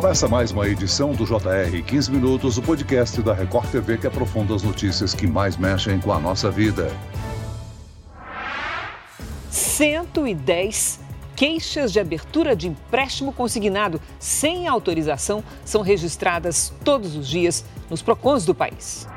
Começa mais uma edição do JR 15 Minutos, o podcast da Record TV que aprofunda as notícias que mais mexem com a nossa vida. 110 queixas de abertura de empréstimo consignado sem autorização são registradas todos os dias nos PROCONs do país.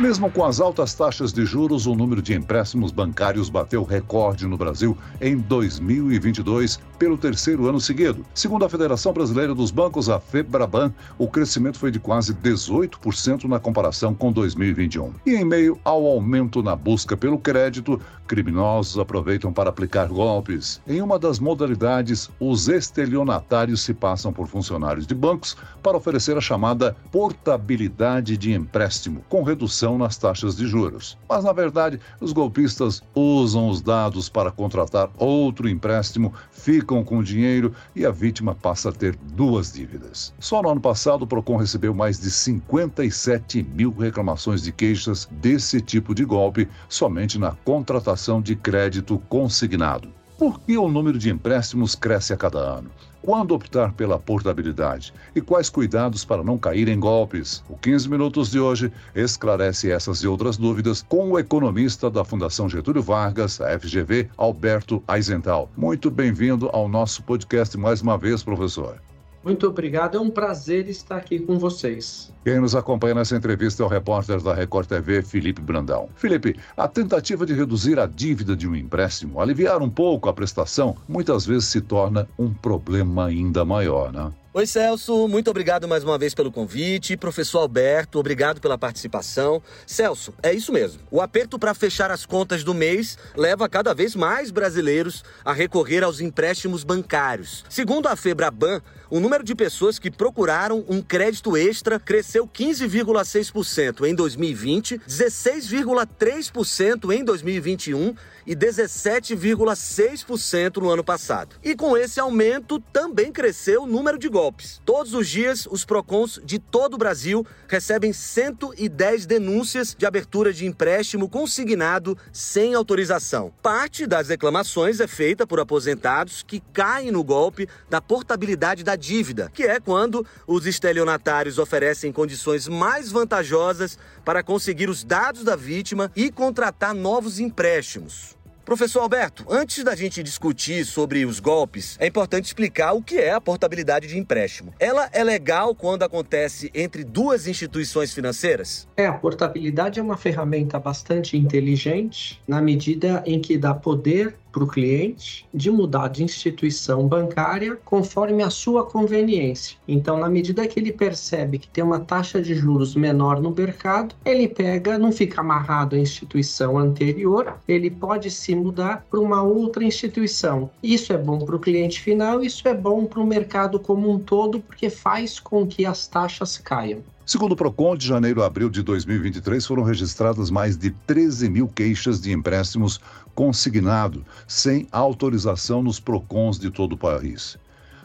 Mesmo com as altas taxas de juros, o número de empréstimos bancários bateu recorde no Brasil em 2022, pelo terceiro ano seguido. Segundo a Federação Brasileira dos Bancos, a FEBRABAN, o crescimento foi de quase 18% na comparação com 2021. E em meio ao aumento na busca pelo crédito, criminosos aproveitam para aplicar golpes. Em uma das modalidades, os estelionatários se passam por funcionários de bancos para oferecer a chamada portabilidade de empréstimo, com redução nas taxas de juros. Mas, na verdade, os golpistas usam os dados para contratar outro empréstimo, ficam com o dinheiro e a vítima passa a ter duas dívidas. Só no ano passado, o PROCON recebeu mais de 57 mil reclamações de queixas desse tipo de golpe somente na contratação de crédito consignado. Por que o número de empréstimos cresce a cada ano? Quando optar pela portabilidade? E quais cuidados para não cair em golpes? O 15 Minutos de hoje esclarece essas e outras dúvidas com o economista da Fundação Getúlio Vargas, a FGV, Alberto Aizental. Muito bem-vindo ao nosso podcast mais uma vez, professor. Muito obrigado, é um prazer estar aqui com vocês. Quem nos acompanha nessa entrevista é o repórter da Record TV, Felipe Brandão. Felipe, a tentativa de reduzir a dívida de um empréstimo, aliviar um pouco a prestação, muitas vezes se torna um problema ainda maior, né? Oi, Celso, muito obrigado mais uma vez pelo convite. Professor Alberto, obrigado pela participação. Celso, é isso mesmo. O aperto para fechar as contas do mês leva cada vez mais brasileiros a recorrer aos empréstimos bancários. Segundo a Febraban, o número de pessoas que procuraram um crédito extra cresceu 15,6% em 2020, 16,3% em 2021 e 17,6% no ano passado. E com esse aumento também cresceu o número de golpes. Todos os dias, os PROCONs de todo o Brasil recebem 110 denúncias de abertura de empréstimo consignado sem autorização. Parte das reclamações é feita por aposentados que caem no golpe da portabilidade da dívida, que é quando os estelionatários oferecem condições mais vantajosas para conseguir os dados da vítima e contratar novos empréstimos. Professor Alberto, antes da gente discutir sobre os golpes, é importante explicar o que é a portabilidade de empréstimo. Ela é legal quando acontece entre duas instituições financeiras? É, a portabilidade é uma ferramenta bastante inteligente na medida em que dá poder para o cliente de mudar de instituição bancária conforme a sua conveniência. Então, na medida que ele percebe que tem uma taxa de juros menor no mercado, ele pega, não fica amarrado à instituição anterior, ele pode se mudar para uma outra instituição. Isso é bom para o cliente final, isso é bom para o mercado como um todo, porque faz com que as taxas caiam. Segundo o PROCON, de janeiro a abril de 2023 foram registradas mais de 13 mil queixas de empréstimos consignado, sem autorização nos PROCONs de todo o país.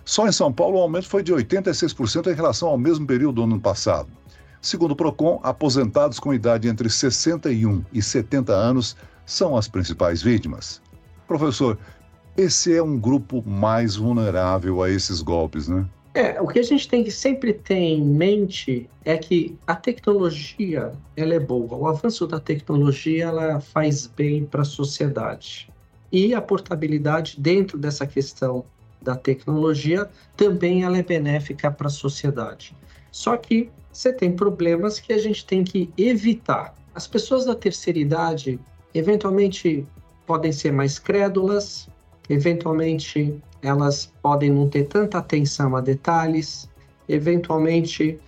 Só em São Paulo o aumento foi de 86% em relação ao mesmo período do ano passado. Segundo o PROCON, aposentados com idade entre 61 e 70 anos são as principais vítimas. Professor, esse é um grupo mais vulnerável a esses golpes, né? É, o que a gente tem que sempre ter em mente é que a tecnologia ela é boa. O avanço da tecnologia ela faz bem para a sociedade. E a portabilidade dentro dessa questão da tecnologia também ela é benéfica para a sociedade. Só que você tem problemas que a gente tem que evitar. As pessoas da terceira idade eventualmente podem ser mais crédulas, eventualmente elas podem não ter tanta atenção a detalhes, eventualmente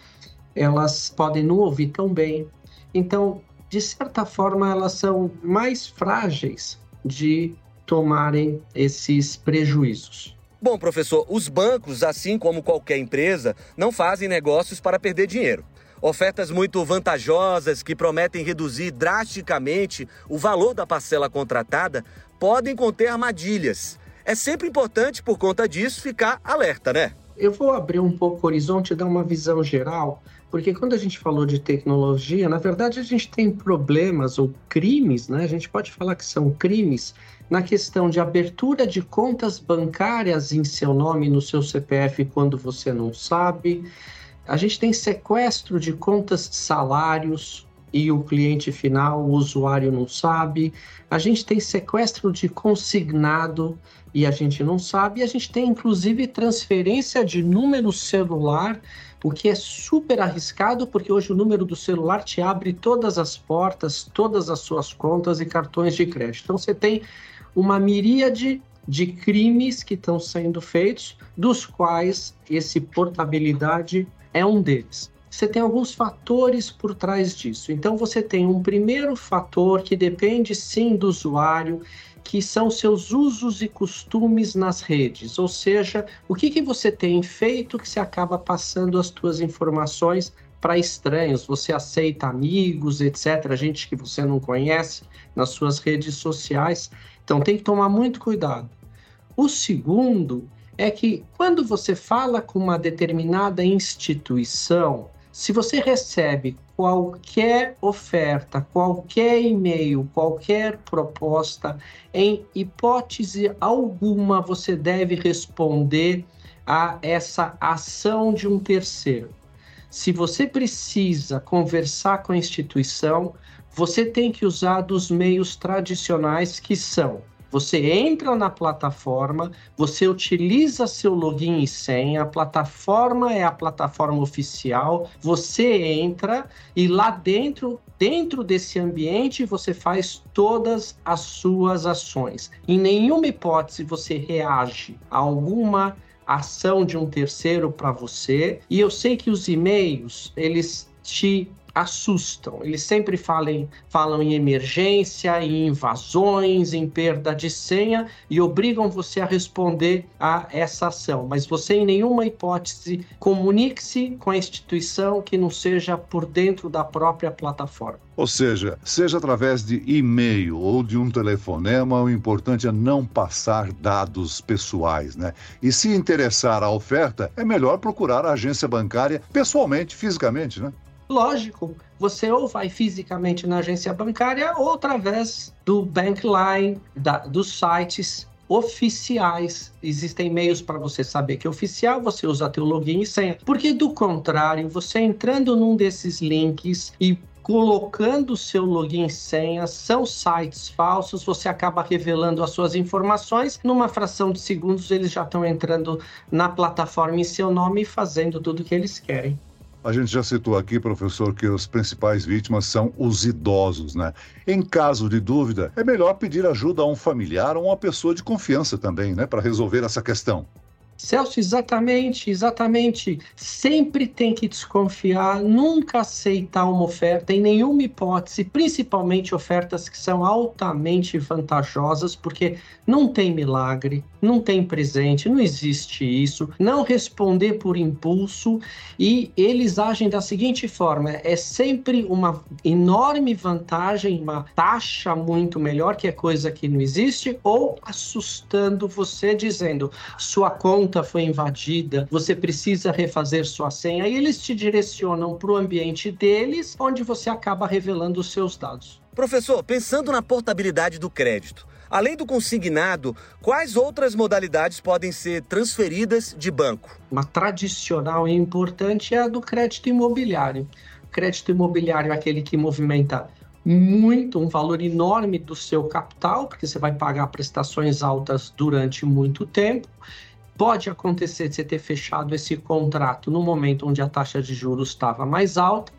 elas podem não ouvir tão bem. Então, de certa forma, elas são mais frágeis de tomarem esses prejuízos. Bom, professor, os bancos, assim como qualquer empresa, não fazem negócios para perder dinheiro. Ofertas muito vantajosas que prometem reduzir drasticamente o valor da parcela contratada podem conter armadilhas. É sempre importante, por conta disso, ficar alerta, né? Eu vou abrir um pouco o horizonte e dar uma visão geral, porque quando a gente falou de tecnologia, na verdade a gente tem problemas ou crimes, né? A gente pode falar que são crimes na questão de abertura de contas bancárias em seu nome, no seu CPF, quando você não sabe. A gente tem sequestro de contas de salários, e o cliente final, o usuário não sabe. A gente tem sequestro de consignado e a gente não sabe. E a gente tem inclusive transferência de número celular, o que é super arriscado, porque hoje o número do celular te abre todas as portas, todas as suas contas e cartões de crédito. Então você tem uma miríade de crimes que estão sendo feitos, dos quais esse portabilidade é um deles você tem alguns fatores por trás disso. Então, você tem um primeiro fator que depende sim do usuário, que são seus usos e costumes nas redes. Ou seja, o que, que você tem feito que você acaba passando as suas informações para estranhos. Você aceita amigos, etc., gente que você não conhece nas suas redes sociais. Então, tem que tomar muito cuidado. O segundo é que quando você fala com uma determinada instituição, se você recebe qualquer oferta, qualquer e-mail, qualquer proposta, em hipótese alguma você deve responder a essa ação de um terceiro. Se você precisa conversar com a instituição, você tem que usar dos meios tradicionais que são você entra na plataforma, você utiliza seu login e senha, a plataforma é a plataforma oficial, você entra e lá dentro, dentro desse ambiente, você faz todas as suas ações. Em nenhuma hipótese você reage a alguma ação de um terceiro para você. E eu sei que os e-mails, eles te assustam. Eles sempre falam, falam em emergência, em invasões, em perda de senha e obrigam você a responder a essa ação. Mas você, em nenhuma hipótese, comunique-se com a instituição que não seja por dentro da própria plataforma. Ou seja, seja através de e-mail ou de um telefonema, o importante é não passar dados pessoais, né? E se interessar a oferta, é melhor procurar a agência bancária pessoalmente, fisicamente, né? Lógico, você ou vai fisicamente na agência bancária ou através do Bankline, da, dos sites oficiais. Existem meios para você saber que é oficial, você usa teu login e senha. Porque do contrário, você entrando num desses links e colocando seu login e senha, são sites falsos, você acaba revelando as suas informações, numa fração de segundos eles já estão entrando na plataforma em seu nome e fazendo tudo o que eles querem. A gente já citou aqui, professor, que as principais vítimas são os idosos, né? Em caso de dúvida, é melhor pedir ajuda a um familiar ou uma pessoa de confiança também, né, para resolver essa questão. Celso, exatamente, exatamente. Sempre tem que desconfiar, nunca aceitar uma oferta em nenhuma hipótese, principalmente ofertas que são altamente vantajosas, porque não tem milagre, não tem presente, não existe isso. Não responder por impulso e eles agem da seguinte forma: é sempre uma enorme vantagem, uma taxa muito melhor, que é coisa que não existe, ou assustando você, dizendo sua conta conta foi invadida, você precisa refazer sua senha, e eles te direcionam para o ambiente deles, onde você acaba revelando os seus dados. Professor, pensando na portabilidade do crédito, além do consignado, quais outras modalidades podem ser transferidas de banco? Uma tradicional e importante é a do crédito imobiliário. O crédito imobiliário é aquele que movimenta muito, um valor enorme do seu capital, porque você vai pagar prestações altas durante muito tempo Pode acontecer de você ter fechado esse contrato no momento onde a taxa de juros estava mais alta,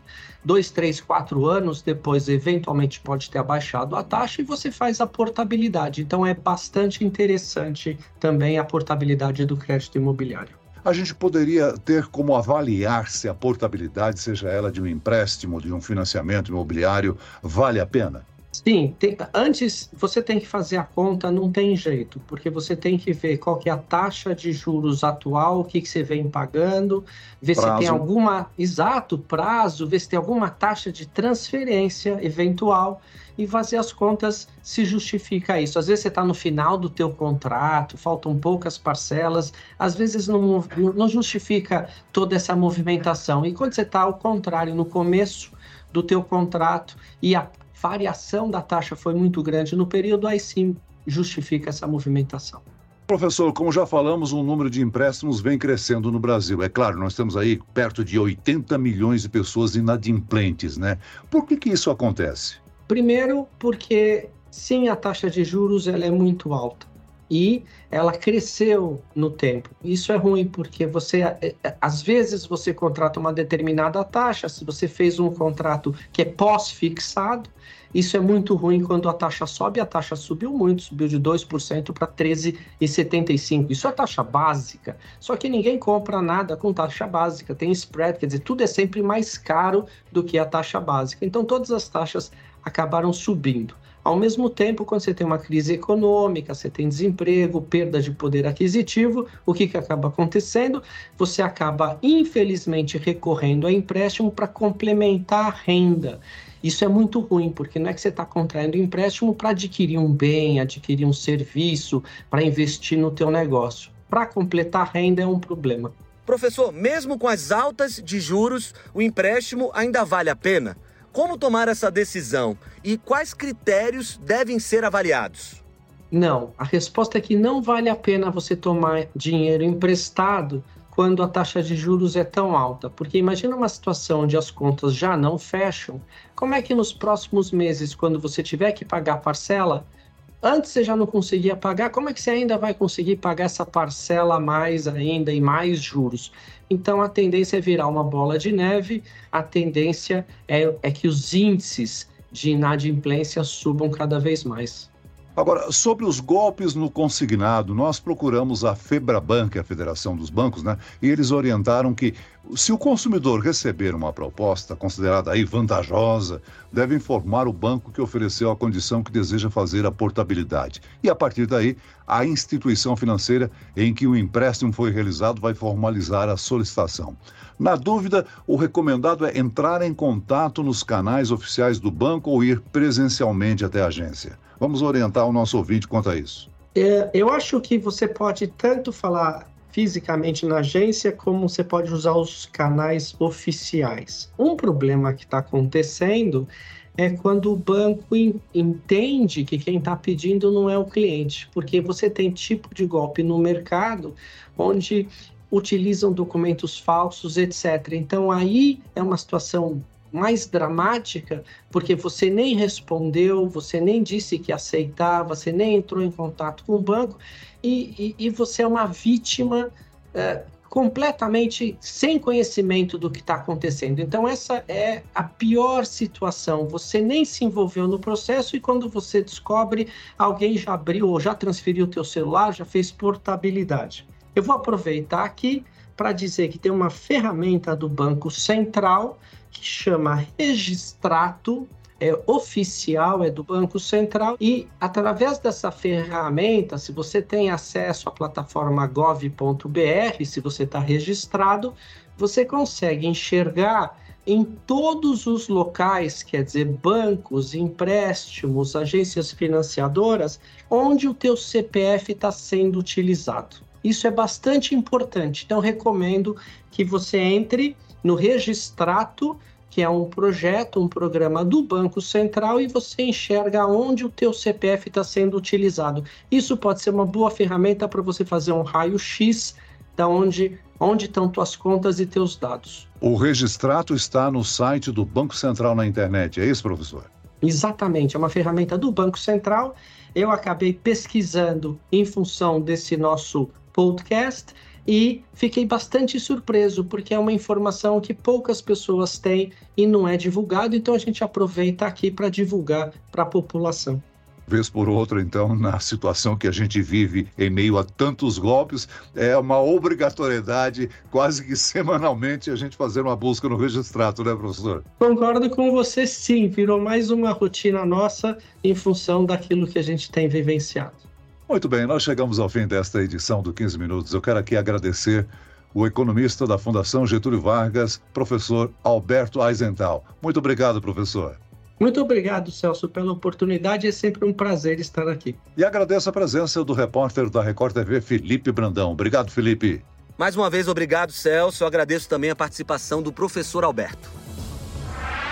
dois, três, quatro anos depois, eventualmente pode ter abaixado a taxa e você faz a portabilidade. Então é bastante interessante também a portabilidade do crédito imobiliário. A gente poderia ter como avaliar se a portabilidade, seja ela de um empréstimo, de um financiamento imobiliário, vale a pena? Sim, tem, antes você tem que fazer a conta, não tem jeito, porque você tem que ver qual que é a taxa de juros atual, o que, que você vem pagando, ver prazo. se tem alguma, exato, prazo, ver se tem alguma taxa de transferência eventual e fazer as contas se justifica isso. Às vezes você está no final do teu contrato, faltam poucas parcelas, às vezes não, não justifica toda essa movimentação. E quando você está ao contrário, no começo do teu contrato e a variação da taxa foi muito grande no período, aí sim justifica essa movimentação. Professor, como já falamos, o número de empréstimos vem crescendo no Brasil. É claro, nós temos aí perto de 80 milhões de pessoas inadimplentes, né? Por que, que isso acontece? Primeiro, porque sim, a taxa de juros ela é muito alta e ela cresceu no tempo. Isso é ruim porque você é, é, às vezes você contrata uma determinada taxa, se você fez um contrato que é pós-fixado, isso é muito ruim quando a taxa sobe, a taxa subiu muito, subiu de 2% para 13,75. Isso é taxa básica. Só que ninguém compra nada com taxa básica, tem spread, quer dizer, tudo é sempre mais caro do que a taxa básica. Então todas as taxas acabaram subindo. Ao mesmo tempo, quando você tem uma crise econômica, você tem desemprego, perda de poder aquisitivo, o que, que acaba acontecendo? Você acaba, infelizmente, recorrendo a empréstimo para complementar a renda. Isso é muito ruim, porque não é que você está contraindo empréstimo para adquirir um bem, adquirir um serviço, para investir no teu negócio. Para completar a renda é um problema. Professor, mesmo com as altas de juros, o empréstimo ainda vale a pena? Como tomar essa decisão? E quais critérios devem ser avaliados? Não, a resposta é que não vale a pena você tomar dinheiro emprestado quando a taxa de juros é tão alta, porque imagina uma situação onde as contas já não fecham, como é que nos próximos meses, quando você tiver que pagar a parcela, antes você já não conseguia pagar, como é que você ainda vai conseguir pagar essa parcela a mais ainda e mais juros? Então a tendência é virar uma bola de neve, a tendência é, é que os índices de inadimplência subam cada vez mais. Agora, sobre os golpes no consignado, nós procuramos a Febraban, que é a Federação dos Bancos, né? E eles orientaram que se o consumidor receber uma proposta considerada aí vantajosa, deve informar o banco que ofereceu a condição que deseja fazer a portabilidade. E a partir daí, a instituição financeira em que o empréstimo foi realizado vai formalizar a solicitação. Na dúvida, o recomendado é entrar em contato nos canais oficiais do banco ou ir presencialmente até a agência. Vamos orientar o nosso ouvinte quanto a isso. É, eu acho que você pode tanto falar fisicamente na agência, como você pode usar os canais oficiais. Um problema que está acontecendo é quando o banco entende que quem está pedindo não é o cliente, porque você tem tipo de golpe no mercado onde utilizam documentos falsos, etc. Então aí é uma situação mais dramática, porque você nem respondeu, você nem disse que aceitava, você nem entrou em contato com o banco, e, e, e você é uma vítima é, completamente sem conhecimento do que está acontecendo. Então, essa é a pior situação. Você nem se envolveu no processo e quando você descobre, alguém já abriu ou já transferiu o teu celular, já fez portabilidade. Eu vou aproveitar aqui para dizer que tem uma ferramenta do Banco Central que chama Registrato, é oficial, é do Banco Central, e através dessa ferramenta, se você tem acesso à plataforma gov.br, se você está registrado, você consegue enxergar em todos os locais, quer dizer, bancos, empréstimos, agências financiadoras, onde o teu CPF está sendo utilizado. Isso é bastante importante. Então, recomendo que você entre no Registrato, que é um projeto, um programa do Banco Central, e você enxerga onde o teu CPF está sendo utilizado. Isso pode ser uma boa ferramenta para você fazer um raio-x da onde, onde estão tuas contas e teus dados. O Registrato está no site do Banco Central na internet, é isso, professor? Exatamente, é uma ferramenta do Banco Central. Eu acabei pesquisando em função desse nosso podcast e fiquei bastante surpreso porque é uma informação que poucas pessoas têm e não é divulgado, então a gente aproveita aqui para divulgar para a população. vez por outra, então, na situação que a gente vive em meio a tantos golpes, é uma obrigatoriedade, quase que semanalmente, a gente fazer uma busca no registrado, né, professor? Concordo com você, sim. Virou mais uma rotina nossa em função daquilo que a gente tem vivenciado. Muito bem, nós chegamos ao fim desta edição do 15 Minutos. Eu quero aqui agradecer o economista da Fundação Getúlio Vargas, professor Alberto Eisenthal. Muito obrigado, professor. Muito obrigado, Celso, pela oportunidade. É sempre um prazer estar aqui. E agradeço a presença do repórter da Record TV, Felipe Brandão. Obrigado, Felipe. Mais uma vez, obrigado, Celso. Eu agradeço também a participação do professor Alberto.